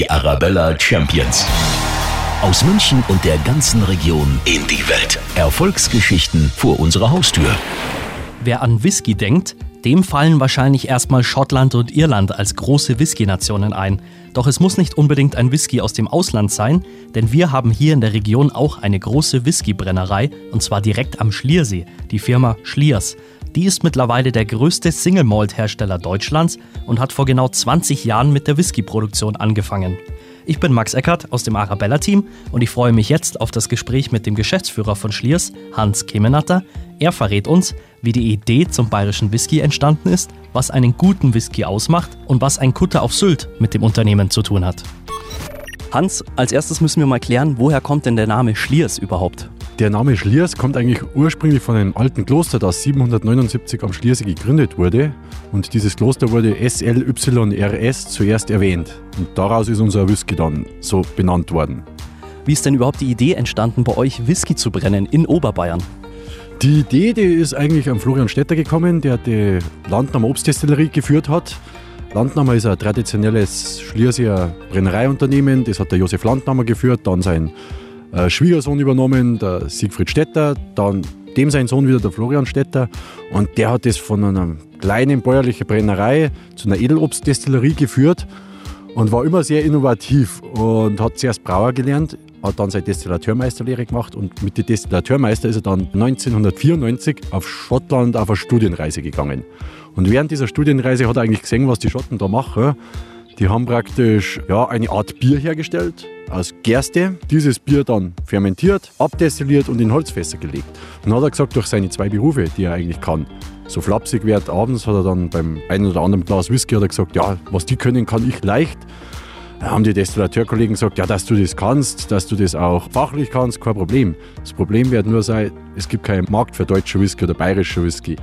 Die Arabella Champions. Aus München und der ganzen Region in die Welt. Erfolgsgeschichten vor unserer Haustür. Wer an Whisky denkt, dem fallen wahrscheinlich erstmal Schottland und Irland als große Whisky-Nationen ein. Doch es muss nicht unbedingt ein Whisky aus dem Ausland sein, denn wir haben hier in der Region auch eine große Whiskybrennerei und zwar direkt am Schliersee, die Firma Schliers. Die ist mittlerweile der größte Single Malt Hersteller Deutschlands und hat vor genau 20 Jahren mit der Whiskyproduktion angefangen. Ich bin Max Eckert aus dem Arabella-Team und ich freue mich jetzt auf das Gespräch mit dem Geschäftsführer von Schliers, Hans Kemenatter. Er verrät uns, wie die Idee zum bayerischen Whisky entstanden ist, was einen guten Whisky ausmacht und was ein Kutter auf Sylt mit dem Unternehmen zu tun hat. Hans, als erstes müssen wir mal klären, woher kommt denn der Name Schliers überhaupt? Der Name Schliers kommt eigentlich ursprünglich von einem alten Kloster, das 779 am Schliersee gegründet wurde. Und dieses Kloster wurde SLYRS zuerst erwähnt. Und daraus ist unser Whisky dann so benannt worden. Wie ist denn überhaupt die Idee entstanden, bei euch Whisky zu brennen in Oberbayern? Die Idee, die ist eigentlich an Florian Stetter gekommen, der die Landnahmer Obstdestillerie geführt hat. Landnahmer ist ein traditionelles Schlierseer Brennereiunternehmen, das hat der Josef Landnahmer geführt, dann sein äh, Schwiegersohn übernommen, der Siegfried Stetter, dann dem sein Sohn wieder der Florian Stetter und der hat es von einer kleinen bäuerlichen Brennerei zu einer Edelobstdestillerie geführt und war immer sehr innovativ und hat zuerst Brauer gelernt, hat dann seine Destillateurmeisterlehre gemacht und mit dem Destillateurmeister ist er dann 1994 auf Schottland auf eine Studienreise gegangen. Und während dieser Studienreise hat er eigentlich gesehen, was die Schotten da machen. Die haben praktisch ja, eine Art Bier hergestellt aus Gerste. Dieses Bier dann fermentiert, abdestilliert und in Holzfässer gelegt. Und dann hat er gesagt, durch seine zwei Berufe, die er eigentlich kann, so flapsig wird, abends hat er dann beim einen oder anderen Glas Whisky hat er gesagt, ja, was die können, kann ich leicht. Da haben die Destillateurkollegen gesagt, ja, dass du das kannst, dass du das auch fachlich kannst, kein Problem. Das Problem wird nur sein, es gibt keinen Markt für deutsche Whisky oder bayerische Whisky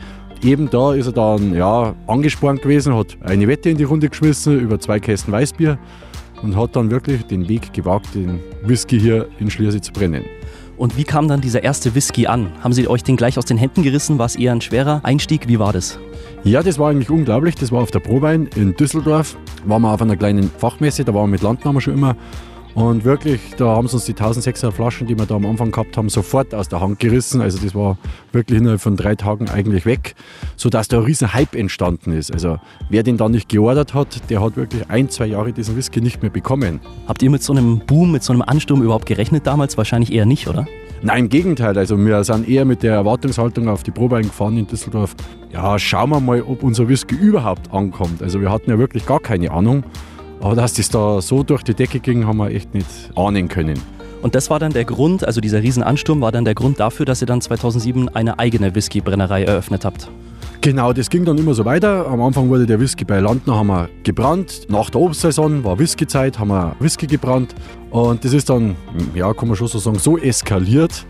eben da ist er dann ja, angespornt gewesen, hat eine Wette in die Runde geschmissen über zwei Kästen Weißbier und hat dann wirklich den Weg gewagt, den Whisky hier in Schliersee zu brennen. Und wie kam dann dieser erste Whisky an? Haben Sie euch den gleich aus den Händen gerissen? War es eher ein schwerer Einstieg? Wie war das? Ja, das war eigentlich unglaublich. Das war auf der Prowein in Düsseldorf. Waren wir auf einer kleinen Fachmesse, da waren wir mit Landnahme schon immer. Und wirklich, da haben sie uns die 1600 Flaschen, die wir da am Anfang gehabt haben, sofort aus der Hand gerissen. Also das war wirklich innerhalb von drei Tagen eigentlich weg, sodass da ein riesen Hype entstanden ist. Also wer den da nicht geordert hat, der hat wirklich ein, zwei Jahre diesen Whisky nicht mehr bekommen. Habt ihr mit so einem Boom, mit so einem Ansturm überhaupt gerechnet damals? Wahrscheinlich eher nicht, oder? Nein, im Gegenteil. Also wir sind eher mit der Erwartungshaltung auf die Probe eingefahren in Düsseldorf. Ja, schauen wir mal, ob unser Whisky überhaupt ankommt. Also wir hatten ja wirklich gar keine Ahnung. Aber dass das da so durch die Decke ging, haben wir echt nicht ahnen können. Und das war dann der Grund, also dieser Riesenansturm war dann der Grund dafür, dass ihr dann 2007 eine eigene Whiskybrennerei eröffnet habt. Genau, das ging dann immer so weiter. Am Anfang wurde der Whisky bei Landner haben wir gebrannt. Nach der Obstsaison war Whiskyzeit, haben wir Whisky gebrannt. Und das ist dann, ja, kann man schon so sagen, so eskaliert,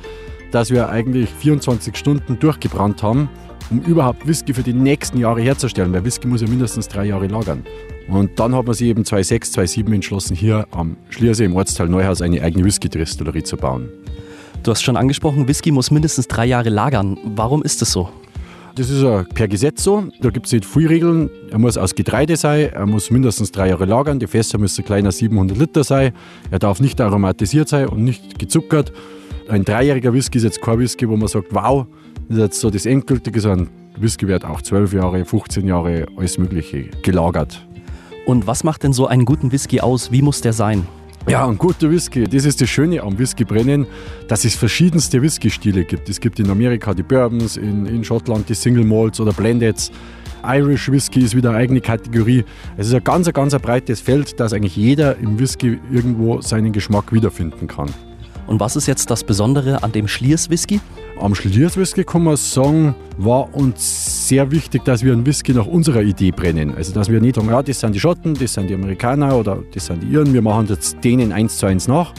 dass wir eigentlich 24 Stunden durchgebrannt haben, um überhaupt Whisky für die nächsten Jahre herzustellen. Weil Whisky muss ja mindestens drei Jahre lagern. Und dann hat man sich eben 2006, 2007 entschlossen, hier am Schliersee im Ortsteil Neuhaus eine eigene Whisky-Destillerie zu bauen. Du hast schon angesprochen, Whisky muss mindestens drei Jahre lagern. Warum ist das so? Das ist ja per Gesetz so. Da gibt es nicht viele Regeln. Er muss aus Getreide sein, er muss mindestens drei Jahre lagern. Die Fässer müssen kleiner 700 Liter sein. Er darf nicht aromatisiert sein und nicht gezuckert. Ein dreijähriger Whisky ist jetzt kein Whisky, wo man sagt, wow, das ist jetzt so das Endgültige, sondern Whisky wird auch 12 Jahre, 15 Jahre, alles Mögliche gelagert. Und was macht denn so einen guten Whisky aus? Wie muss der sein? Ja, ein guter Whisky, das ist das Schöne am Whiskybrennen, dass es verschiedenste Whisky-Stile gibt. Es gibt in Amerika die Bourbons, in, in Schottland die Single Malts oder Blendeds. Irish Whisky ist wieder eine eigene Kategorie. Es ist ein ganz, ganz breites Feld, dass eigentlich jeder im Whisky irgendwo seinen Geschmack wiederfinden kann. Und was ist jetzt das Besondere an dem Schliers Whisky? Am Schliers Whisky kann man sagen, war uns sehr wichtig, dass wir einen Whisky nach unserer Idee brennen. Also dass wir nicht sagen, ja, das sind die Schotten, das sind die Amerikaner oder das sind die Iren, wir machen jetzt denen eins zu eins nach.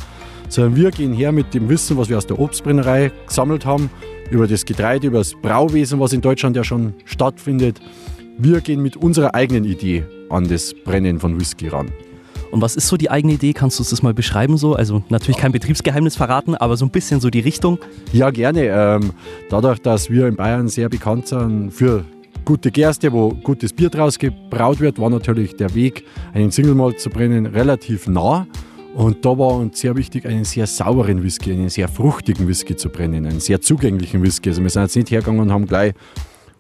Sondern wir gehen her mit dem Wissen, was wir aus der Obstbrennerei gesammelt haben, über das Getreide, über das Brauwesen, was in Deutschland ja schon stattfindet. Wir gehen mit unserer eigenen Idee an das Brennen von Whisky ran. Und was ist so die eigene Idee? Kannst du uns das mal beschreiben so? Also natürlich kein Betriebsgeheimnis verraten, aber so ein bisschen so die Richtung. Ja, gerne. Ähm, dadurch, dass wir in Bayern sehr bekannt sind für gute Gerste, wo gutes Bier draus gebraut wird, war natürlich der Weg, einen Single Malt zu brennen, relativ nah. Und da war uns sehr wichtig, einen sehr sauberen Whisky, einen sehr fruchtigen Whisky zu brennen, einen sehr zugänglichen Whisky. Also wir sind jetzt nicht hergegangen und haben gleich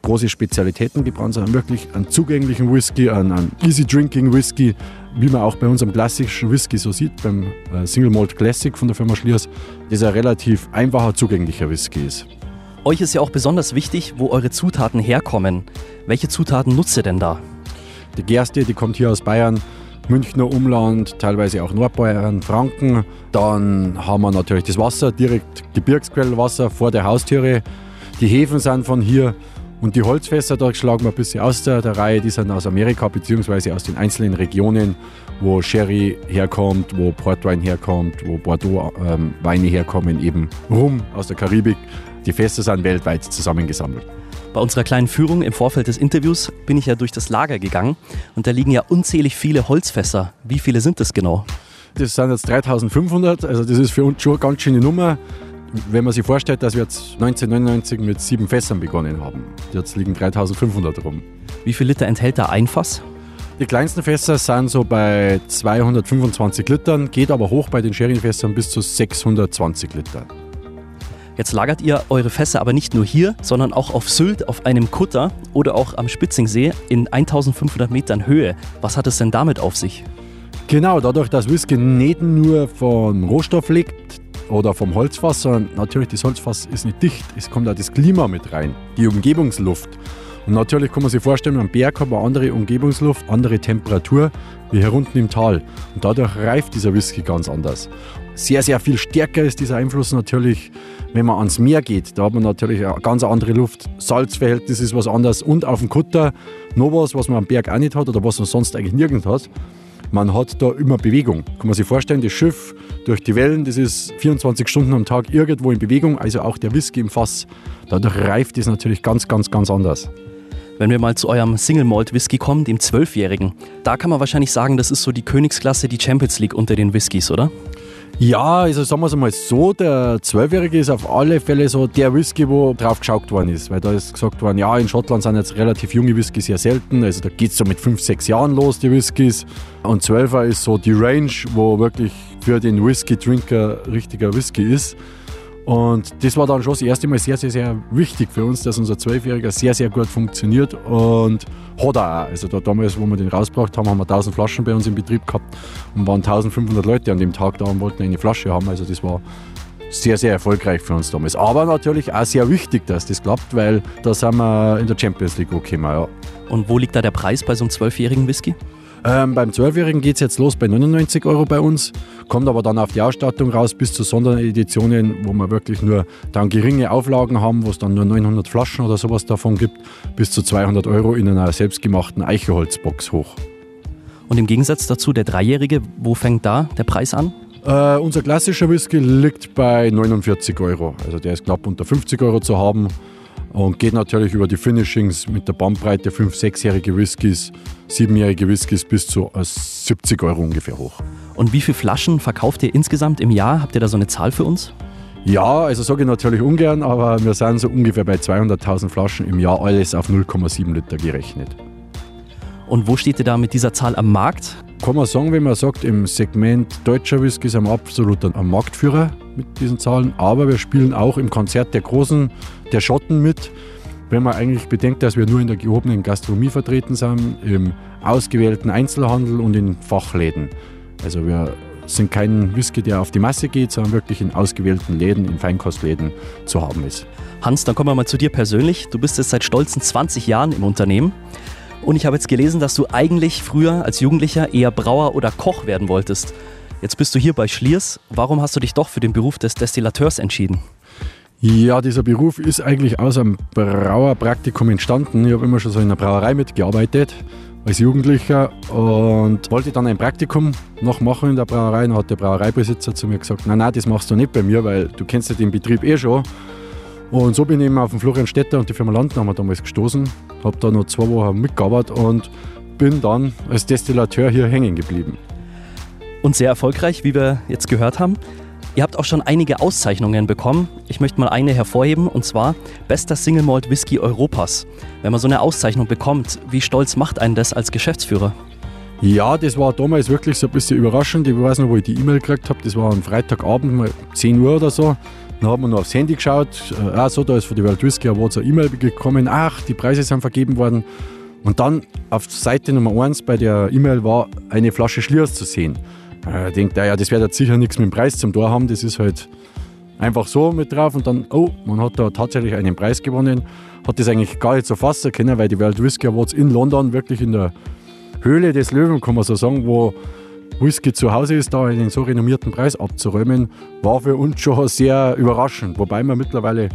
große Spezialitäten gebrannt, sondern wirklich einen zugänglichen Whisky, einen, einen easy drinking Whisky, wie man auch bei unserem klassischen Whisky so sieht, beim äh, Single Malt Classic von der Firma Schliers, das ein relativ einfacher, zugänglicher Whisky ist. Euch ist ja auch besonders wichtig, wo eure Zutaten herkommen. Welche Zutaten nutzt ihr denn da? Die Gerste, die kommt hier aus Bayern, Münchner Umland, teilweise auch Nordbayern, Franken. Dann haben wir natürlich das Wasser, direkt Gebirgsquellwasser vor der Haustüre. Die Hefen sind von hier und die Holzfässer, da schlagen wir ein bisschen aus der, der Reihe, die sind aus Amerika bzw. aus den einzelnen Regionen, wo Sherry herkommt, wo Portwein herkommt, wo Bordeaux-Weine ähm, herkommen, eben Rum aus der Karibik. Die Fässer sind weltweit zusammengesammelt. Bei unserer kleinen Führung im Vorfeld des Interviews bin ich ja durch das Lager gegangen und da liegen ja unzählig viele Holzfässer. Wie viele sind das genau? Das sind jetzt 3500, also das ist für uns schon eine ganz schöne Nummer. Wenn man sich vorstellt, dass wir jetzt 1999 mit sieben Fässern begonnen haben, jetzt liegen 3500 rum. Wie viel Liter enthält da ein Fass? Die kleinsten Fässer sind so bei 225 Litern, geht aber hoch bei den Sherryfässern bis zu 620 Liter. Jetzt lagert ihr eure Fässer aber nicht nur hier, sondern auch auf Sylt auf einem Kutter oder auch am Spitzingsee in 1500 Metern Höhe. Was hat es denn damit auf sich? Genau, dadurch, dass Whisky nicht nur vom Rohstoff liegt, oder vom Holzfass, sondern natürlich das Holzfass ist nicht dicht. Es kommt auch das Klima mit rein, die Umgebungsluft. Und natürlich kann man sich vorstellen, am Berg hat man andere Umgebungsluft, andere Temperatur wie hier unten im Tal. Und dadurch reift dieser Whisky ganz anders. Sehr, sehr viel stärker ist dieser Einfluss natürlich, wenn man ans Meer geht. Da hat man natürlich eine ganz andere Luft. Salzverhältnis ist was anderes. Und auf dem Kutter noch was, was man am Berg auch nicht hat oder was man sonst eigentlich nirgends hat man hat da immer Bewegung. Kann man sich vorstellen, das Schiff durch die Wellen, das ist 24 Stunden am Tag irgendwo in Bewegung, also auch der Whisky im Fass. Dadurch reift es natürlich ganz, ganz, ganz anders. Wenn wir mal zu eurem Single Malt Whisky kommen, dem Zwölfjährigen, da kann man wahrscheinlich sagen, das ist so die Königsklasse, die Champions League unter den Whiskys, oder? Ja, also sagen wir es mal so, der Zwölfjährige ist auf alle Fälle so der Whisky, wo drauf geschaut worden ist. Weil da ist gesagt worden, ja, in Schottland sind jetzt relativ junge Whiskys sehr selten. Also da geht es so mit fünf, sechs Jahren los, die Whiskys. Und Zwölfer ist so die Range, wo wirklich für den Whisky-Drinker richtiger Whisky ist. Und das war dann schon das erste Mal sehr, sehr, sehr wichtig für uns, dass unser Zwölfjähriger sehr, sehr gut funktioniert und hat er auch. Also da damals, wo wir den rausgebracht haben, haben wir 1000 Flaschen bei uns im Betrieb gehabt und waren 1500 Leute an dem Tag da und wollten eine Flasche haben. Also das war sehr, sehr erfolgreich für uns damals. Aber natürlich auch sehr wichtig, dass das klappt, weil da sind wir in der Champions League gekommen. Ja. Und wo liegt da der Preis bei so einem zwölfjährigen Whisky? Ähm, beim Zwölfjährigen geht es jetzt los bei 99 Euro bei uns, kommt aber dann auf die Ausstattung raus bis zu Sondereditionen, wo wir wirklich nur dann geringe Auflagen haben, wo es dann nur 900 Flaschen oder sowas davon gibt, bis zu 200 Euro in einer selbstgemachten Eichelholzbox hoch. Und im Gegensatz dazu der Dreijährige, wo fängt da der Preis an? Äh, unser klassischer Whisky liegt bei 49 Euro. Also der ist knapp unter 50 Euro zu haben und geht natürlich über die Finishings mit der Bandbreite 5-, 6-jährige Whiskys, 7-jährige Whiskys bis zu 70 äh, Euro ungefähr hoch. Und wie viele Flaschen verkauft ihr insgesamt im Jahr? Habt ihr da so eine Zahl für uns? Ja, also sage ich natürlich ungern, aber wir sind so ungefähr bei 200.000 Flaschen im Jahr, alles auf 0,7 Liter gerechnet. Und wo steht ihr da mit dieser Zahl am Markt? Kann man sagen, wenn man sagt, im Segment deutscher Whisky sind wir absolut ein Marktführer mit diesen Zahlen, aber wir spielen auch im Konzert der Großen der Schotten mit. Wenn man eigentlich bedenkt, dass wir nur in der gehobenen Gastronomie vertreten sind, im ausgewählten Einzelhandel und in Fachläden. Also wir sind kein Whisky, der auf die Masse geht, sondern wirklich in ausgewählten Läden, in Feinkostläden zu haben ist. Hans, dann kommen wir mal zu dir persönlich. Du bist jetzt seit stolzen 20 Jahren im Unternehmen. Und ich habe jetzt gelesen, dass du eigentlich früher als Jugendlicher eher Brauer oder Koch werden wolltest. Jetzt bist du hier bei Schliers. Warum hast du dich doch für den Beruf des Destillateurs entschieden? Ja, dieser Beruf ist eigentlich aus einem Brauerpraktikum entstanden. Ich habe immer schon so in einer Brauerei mitgearbeitet als Jugendlicher und wollte dann ein Praktikum noch machen in der Brauerei. Dann hat der Brauereibesitzer zu mir gesagt, nein, nein, das machst du nicht bei mir, weil du kennst ja den Betrieb eh schon. Und so bin ich eben auf den Florian Stetter und die Firma Landnahme damals gestoßen, habe da noch zwei Wochen mitgearbeitet und bin dann als Destillateur hier hängen geblieben. Und sehr erfolgreich, wie wir jetzt gehört haben. Ihr habt auch schon einige Auszeichnungen bekommen. Ich möchte mal eine hervorheben und zwar Bester Single Malt Whisky Europas. Wenn man so eine Auszeichnung bekommt, wie stolz macht einen das als Geschäftsführer? Ja, das war damals wirklich so ein bisschen überraschend. Ich weiß noch, wo ich die E-Mail gekriegt habe. Das war am Freitagabend, mal 10 Uhr oder so. Dann haben wir noch aufs Handy geschaut. Äh, ah, so, da ist von der World Whisky Awards eine E-Mail gekommen. Ach, die Preise sind vergeben worden. Und dann auf Seite Nummer 1 bei der E-Mail war eine Flasche Schliers zu sehen. Äh, ich denke, ja, das wird jetzt sicher nichts mit dem Preis zum Tor haben. Das ist halt einfach so mit drauf. Und dann, oh, man hat da tatsächlich einen Preis gewonnen. Hat das eigentlich gar nicht so fassen können, weil die World Whisky Awards in London wirklich in der Höhle des Löwen, kann man so sagen, wo Whisky zu Hause ist, da einen so renommierten Preis abzuräumen, war für uns schon sehr überraschend. Wobei wir mittlerweile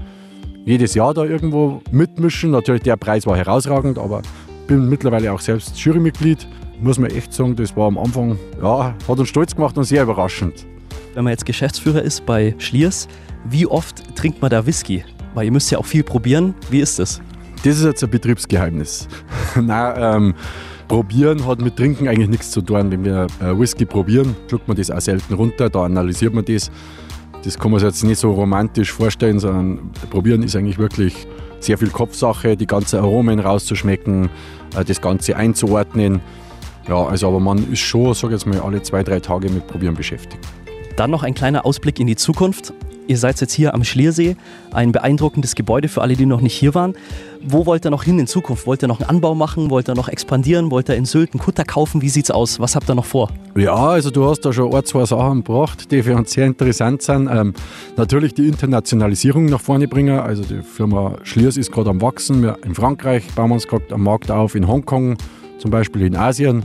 jedes Jahr da irgendwo mitmischen. Natürlich, der Preis war herausragend, aber bin mittlerweile auch selbst Jurymitglied. Muss man echt sagen, das war am Anfang, ja, hat uns stolz gemacht und sehr überraschend. Wenn man jetzt Geschäftsführer ist bei Schliers, wie oft trinkt man da Whisky? Weil ihr müsst ja auch viel probieren. Wie ist das? Das ist jetzt ein Betriebsgeheimnis. Nein, ähm, Probieren hat mit Trinken eigentlich nichts zu tun. Wenn wir äh, Whisky probieren, schluckt man das auch selten runter, da analysiert man das. Das kann man sich jetzt nicht so romantisch vorstellen, sondern Probieren ist eigentlich wirklich sehr viel Kopfsache, die ganzen Aromen rauszuschmecken, äh, das Ganze einzuordnen. Ja, also aber man ist schon, sage jetzt mal, alle zwei, drei Tage mit Probieren beschäftigt. Dann noch ein kleiner Ausblick in die Zukunft. Ihr seid jetzt hier am Schliersee, ein beeindruckendes Gebäude für alle, die noch nicht hier waren. Wo wollt ihr noch hin in Zukunft? Wollt ihr noch einen Anbau machen? Wollt ihr noch expandieren? Wollt ihr in Sylt einen Kutter kaufen? Wie sieht's aus? Was habt ihr noch vor? Ja, also du hast da schon ein, zwei Sachen gebracht, die für uns sehr interessant sind. Ähm, natürlich die Internationalisierung nach vorne bringen. Also die Firma Schliers ist gerade am Wachsen. Wir in Frankreich bauen wir uns gerade am Markt auf, in Hongkong, zum Beispiel in Asien.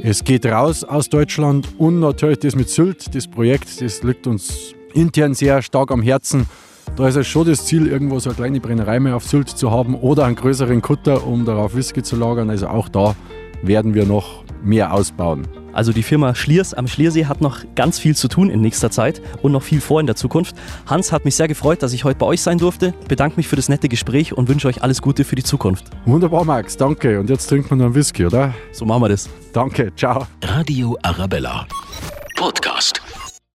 Es geht raus aus Deutschland und natürlich das mit Sylt, das Projekt, das liegt uns intern sehr stark am Herzen. Da ist es schon das Ziel, irgendwo so eine kleine Brennerei mehr auf Sylt zu haben oder einen größeren Kutter, um darauf Whisky zu lagern. Also auch da werden wir noch mehr ausbauen. Also die Firma Schliers am Schliersee hat noch ganz viel zu tun in nächster Zeit und noch viel vor in der Zukunft. Hans hat mich sehr gefreut, dass ich heute bei euch sein durfte. Bedanke mich für das nette Gespräch und wünsche euch alles Gute für die Zukunft. Wunderbar, Max, danke. Und jetzt trinkt man noch einen Whisky, oder? So machen wir das. Danke, ciao. Radio Arabella. Podcast.